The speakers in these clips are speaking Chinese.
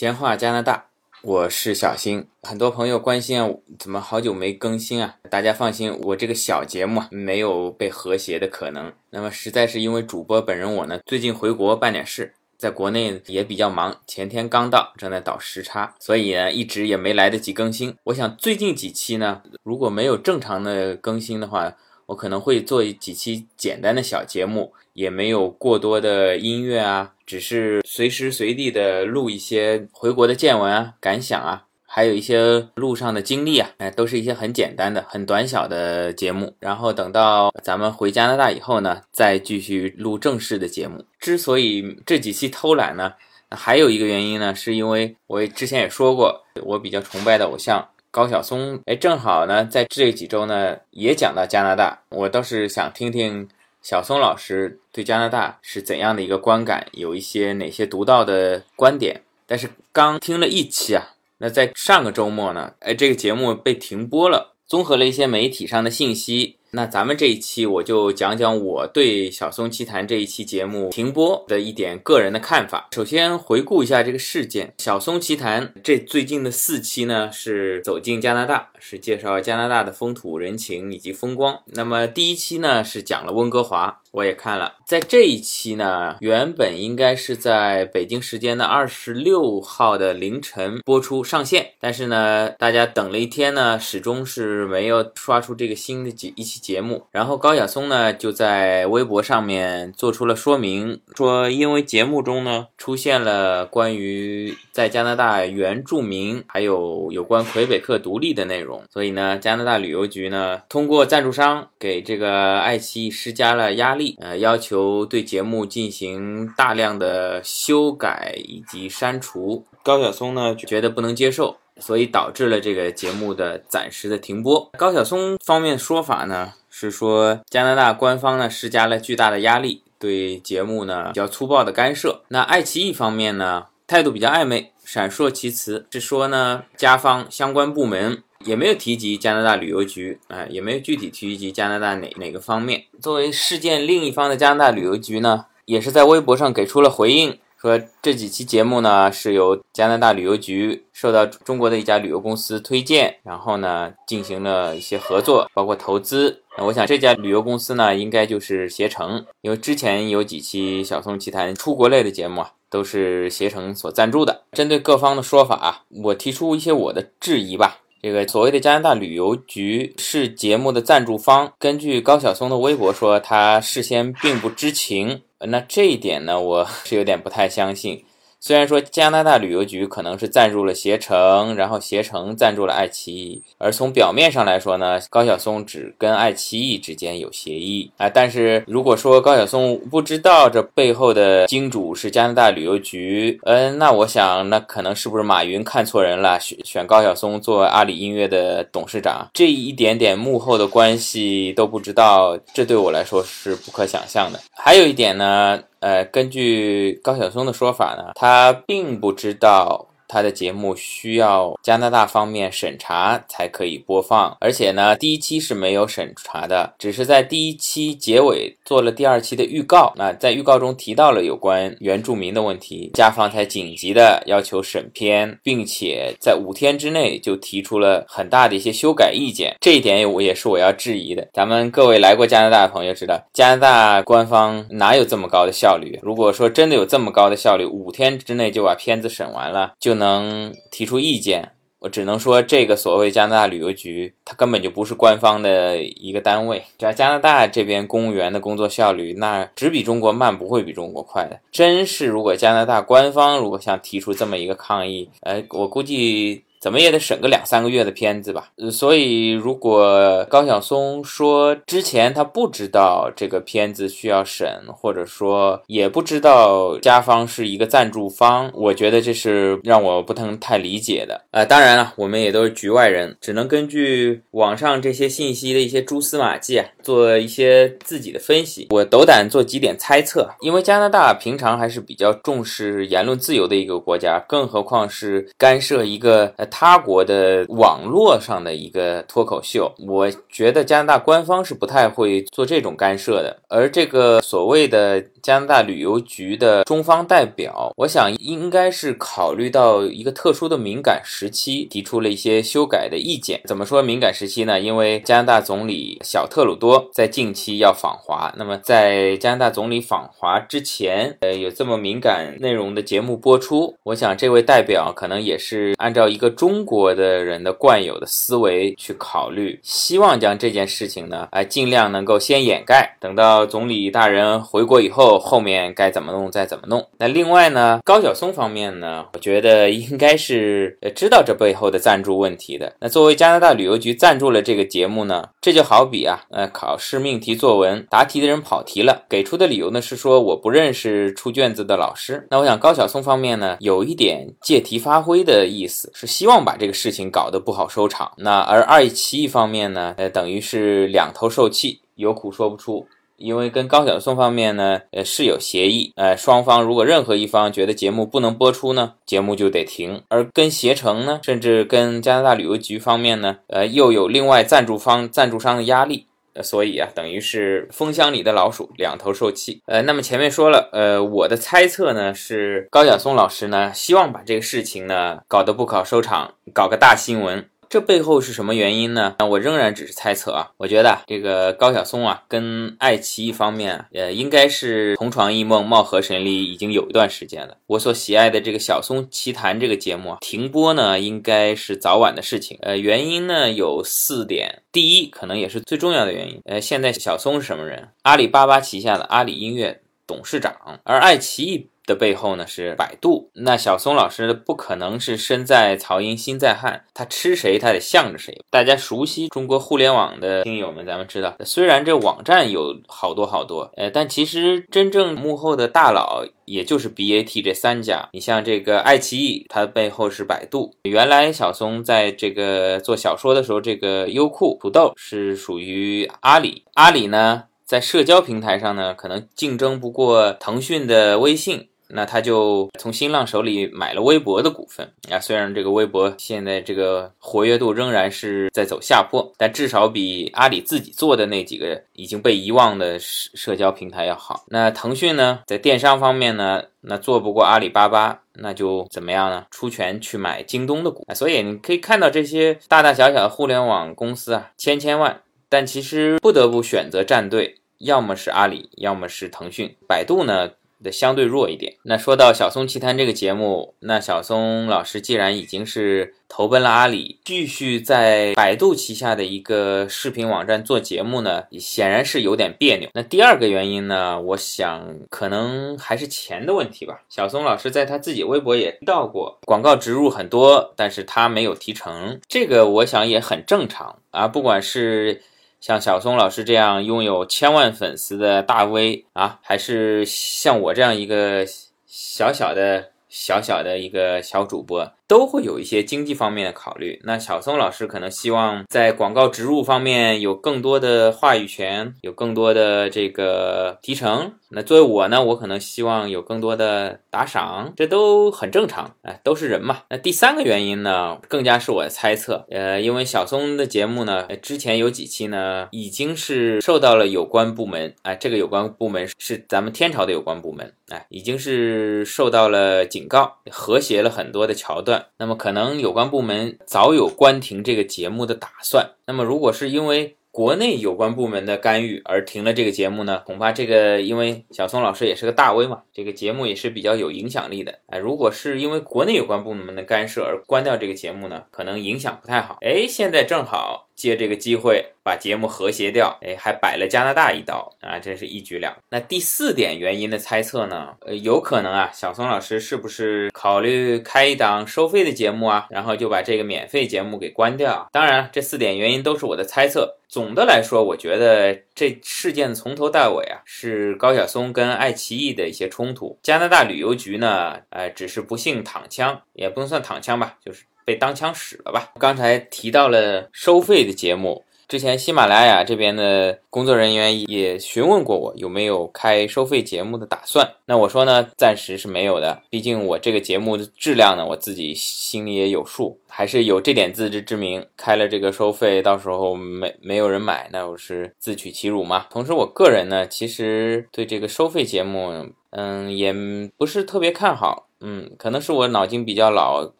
闲话加拿大，我是小新。很多朋友关心啊，怎么好久没更新啊？大家放心，我这个小节目，没有被和谐的可能。那么实在是因为主播本人我呢，最近回国办点事，在国内也比较忙，前天刚到，正在倒时差，所以呢，一直也没来得及更新。我想最近几期呢，如果没有正常的更新的话，我可能会做几期简单的小节目，也没有过多的音乐啊，只是随时随地的录一些回国的见闻啊、感想啊，还有一些路上的经历啊，哎，都是一些很简单的、很短小的节目。然后等到咱们回加拿大以后呢，再继续录正式的节目。之所以这几期偷懒呢，还有一个原因呢，是因为我之前也说过，我比较崇拜的偶像。高晓松，哎，正好呢，在这几周呢，也讲到加拿大。我倒是想听听小松老师对加拿大是怎样的一个观感，有一些哪些独到的观点。但是刚听了一期啊，那在上个周末呢，哎，这个节目被停播了。综合了一些媒体上的信息。那咱们这一期我就讲讲我对《小松奇谈》这一期节目停播的一点个人的看法。首先回顾一下这个事件，《小松奇谈》这最近的四期呢是走进加拿大，是介绍加拿大的风土人情以及风光。那么第一期呢是讲了温哥华，我也看了。在这一期呢，原本应该是在北京时间的二十六号的凌晨播出上线，但是呢，大家等了一天呢，始终是没有刷出这个新的节一期。节目，然后高晓松呢就在微博上面做出了说明，说因为节目中呢出现了关于在加拿大原住民还有有关魁北克独立的内容，所以呢加拿大旅游局呢通过赞助商给这个爱奇艺施加了压力，呃要求对节目进行大量的修改以及删除。高晓松呢觉得不能接受。所以导致了这个节目的暂时的停播。高晓松方面说法呢是说，加拿大官方呢施加了巨大的压力，对节目呢比较粗暴的干涉。那爱奇艺方面呢态度比较暧昧，闪烁其词，是说呢加方相关部门也没有提及加拿大旅游局，啊也没有具体提及加拿大哪哪个方面。作为事件另一方的加拿大旅游局呢，也是在微博上给出了回应。说这几期节目呢是由加拿大旅游局受到中国的一家旅游公司推荐，然后呢进行了一些合作，包括投资。那我想这家旅游公司呢应该就是携程，因为之前有几期小松奇谈出国类的节目啊都是携程所赞助的。针对各方的说法啊，我提出一些我的质疑吧。这个所谓的加拿大旅游局是节目的赞助方，根据高晓松的微博说，他事先并不知情。那这一点呢，我 是有点不太相信。虽然说加拿大旅游局可能是赞助了携程，然后携程赞助了爱奇艺，而从表面上来说呢，高晓松只跟爱奇艺之间有协议啊。但是如果说高晓松不知道这背后的金主是加拿大旅游局，嗯，那我想那可能是不是马云看错人了，选选高晓松做阿里音乐的董事长，这一点点幕后的关系都不知道，这对我来说是不可想象的。还有一点呢。呃，根据高晓松的说法呢，他并不知道。他的节目需要加拿大方面审查才可以播放，而且呢，第一期是没有审查的，只是在第一期结尾做了第二期的预告。那在预告中提到了有关原住民的问题，加方才紧急的要求审片，并且在五天之内就提出了很大的一些修改意见。这一点我也是我要质疑的。咱们各位来过加拿大的朋友知道，加拿大官方哪有这么高的效率？如果说真的有这么高的效率，五天之内就把片子审完了，就。能提出意见，我只能说这个所谓加拿大旅游局，它根本就不是官方的一个单位。只要加拿大这边，公务员的工作效率那只比中国慢，不会比中国快的。真是，如果加拿大官方如果想提出这么一个抗议，呃，我估计。怎么也得审个两三个月的片子吧。所以，如果高晓松说之前他不知道这个片子需要审，或者说也不知道加方是一个赞助方，我觉得这是让我不能太理解的。呃，当然了，我们也都是局外人，只能根据网上这些信息的一些蛛丝马迹啊，做一些自己的分析。我斗胆做几点猜测，因为加拿大平常还是比较重视言论自由的一个国家，更何况是干涉一个呃。他国的网络上的一个脱口秀。我觉得加拿大官方是不太会做这种干涉的，而这个所谓的加拿大旅游局的中方代表，我想应该是考虑到一个特殊的敏感时期，提出了一些修改的意见。怎么说敏感时期呢？因为加拿大总理小特鲁多在近期要访华，那么在加拿大总理访华之前，呃，有这么敏感内容的节目播出，我想这位代表可能也是按照一个中国的人的惯有的思维去考虑，希望将这件事情呢，哎，尽量能够先掩盖，等到总理大人回国以后，后面该怎么弄再怎么弄。那另外呢，高晓松方面呢，我觉得应该是呃知道这背后的赞助问题的。那作为加拿大旅游局赞助了这个节目呢，这就好比啊，呃，考试命题作文答题的人跑题了，给出的理由呢是说我不认识出卷子的老师。那我想高晓松方面呢，有一点借题发挥的意思，是希望把这个事情搞得不好收场。那而爱奇艺方面呢，呃，等于是两头受气，有苦说不出。因为跟高晓松方面呢，呃是有协议，呃双方如果任何一方觉得节目不能播出呢，节目就得停。而跟携程呢，甚至跟加拿大旅游局方面呢，呃又有另外赞助方、赞助商的压力，所以啊，等于是蜂箱里的老鼠两头受气。呃，那么前面说了，呃我的猜测呢是高晓松老师呢希望把这个事情呢搞得不好收场，搞个大新闻。这背后是什么原因呢？那我仍然只是猜测啊。我觉得这个高晓松啊，跟爱奇艺方面，呃，应该是同床异梦、貌合神离，已经有一段时间了。我所喜爱的这个《晓松奇谈》这个节目啊，停播呢，应该是早晚的事情。呃，原因呢有四点。第一，可能也是最重要的原因。呃，现在晓松是什么人？阿里巴巴旗下的阿里音乐董事长，而爱奇艺。的背后呢是百度，那小松老师不可能是身在曹营心在汉，他吃谁他得向着谁。大家熟悉中国互联网的听友们，咱们知道，虽然这网站有好多好多，呃，但其实真正幕后的大佬也就是 BAT 这三家。你像这个爱奇艺，它背后是百度。原来小松在这个做小说的时候，这个优酷、土豆是属于阿里，阿里呢在社交平台上呢，可能竞争不过腾讯的微信。那他就从新浪手里买了微博的股份啊，虽然这个微博现在这个活跃度仍然是在走下坡，但至少比阿里自己做的那几个已经被遗忘的社社交平台要好。那腾讯呢，在电商方面呢，那做不过阿里巴巴，那就怎么样呢？出拳去买京东的股。所以你可以看到这些大大小小的互联网公司啊，千千万，但其实不得不选择站队，要么是阿里，要么是腾讯。百度呢？的相对弱一点。那说到《小松奇谈》这个节目，那小松老师既然已经是投奔了阿里，继续在百度旗下的一个视频网站做节目呢，显然是有点别扭。那第二个原因呢，我想可能还是钱的问题吧。小松老师在他自己微博也提到过，广告植入很多，但是他没有提成，这个我想也很正常啊，不管是。像小松老师这样拥有千万粉丝的大 V 啊，还是像我这样一个小小的、小小的一个小主播。都会有一些经济方面的考虑。那小松老师可能希望在广告植入方面有更多的话语权，有更多的这个提成。那作为我呢，我可能希望有更多的打赏，这都很正常，哎，都是人嘛。那第三个原因呢，更加是我的猜测。呃，因为小松的节目呢，之前有几期呢，已经是受到了有关部门，哎，这个有关部门是咱们天朝的有关部门，哎，已经是受到了警告，和谐了很多的桥段。那么可能有关部门早有关停这个节目的打算。那么如果是因为国内有关部门的干预而停了这个节目呢？恐怕这个因为小松老师也是个大 V 嘛，这个节目也是比较有影响力的。哎，如果是因为国内有关部门的干涉而关掉这个节目呢，可能影响不太好。哎，现在正好。借这个机会把节目和谐掉，哎，还摆了加拿大一刀啊，真是一举两。那第四点原因的猜测呢？呃，有可能啊，小松老师是不是考虑开一档收费的节目啊？然后就把这个免费节目给关掉？当然，这四点原因都是我的猜测。总的来说，我觉得这事件从头到尾啊，是高晓松跟爱奇艺的一些冲突。加拿大旅游局呢，呃，只是不幸躺枪，也不能算躺枪吧，就是。被当枪使了吧？刚才提到了收费的节目，之前喜马拉雅这边的工作人员也询问过我有没有开收费节目的打算。那我说呢，暂时是没有的。毕竟我这个节目的质量呢，我自己心里也有数，还是有这点自知之明。开了这个收费，到时候没没有人买，那我是自取其辱嘛。同时，我个人呢，其实对这个收费节目，嗯，也不是特别看好。嗯，可能是我脑筋比较老，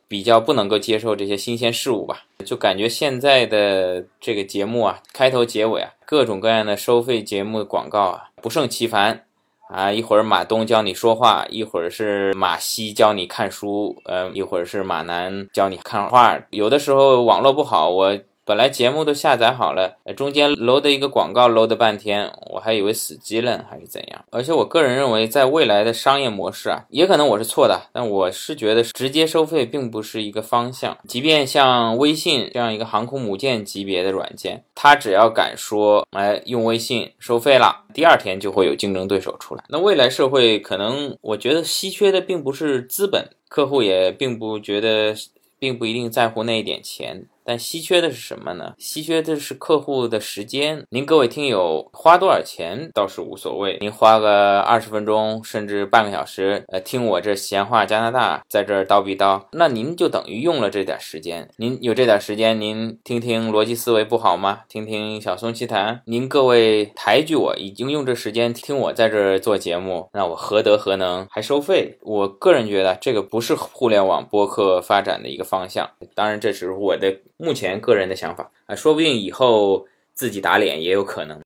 比较不能够接受这些新鲜事物吧。就感觉现在的这个节目啊，开头结尾啊，各种各样的收费节目广告啊，不胜其烦啊。一会儿马东教你说话，一会儿是马西教你看书，呃，一会儿是马南教你看画。有的时候网络不好，我。本来节目都下载好了，中间搂的一个广告搂的半天，我还以为死机了还是怎样。而且我个人认为，在未来的商业模式啊，也可能我是错的，但我是觉得直接收费并不是一个方向。即便像微信这样一个航空母舰级别的软件，它只要敢说哎用微信收费了，第二天就会有竞争对手出来。那未来社会可能，我觉得稀缺的并不是资本，客户也并不觉得，并不一定在乎那一点钱。但稀缺的是什么呢？稀缺的是客户的时间。您各位听友花多少钱倒是无所谓，您花个二十分钟甚至半个小时，呃，听我这闲话加拿大，在这儿叨逼叨，那您就等于用了这点时间。您有这点时间，您听听逻辑思维不好吗？听听小松奇谈。您各位抬举我，已经用这时间听我在这儿做节目，那我何德何能还收费？我个人觉得这个不是互联网播客发展的一个方向。当然，这是我的。目前个人的想法啊，说不定以后自己打脸也有可能。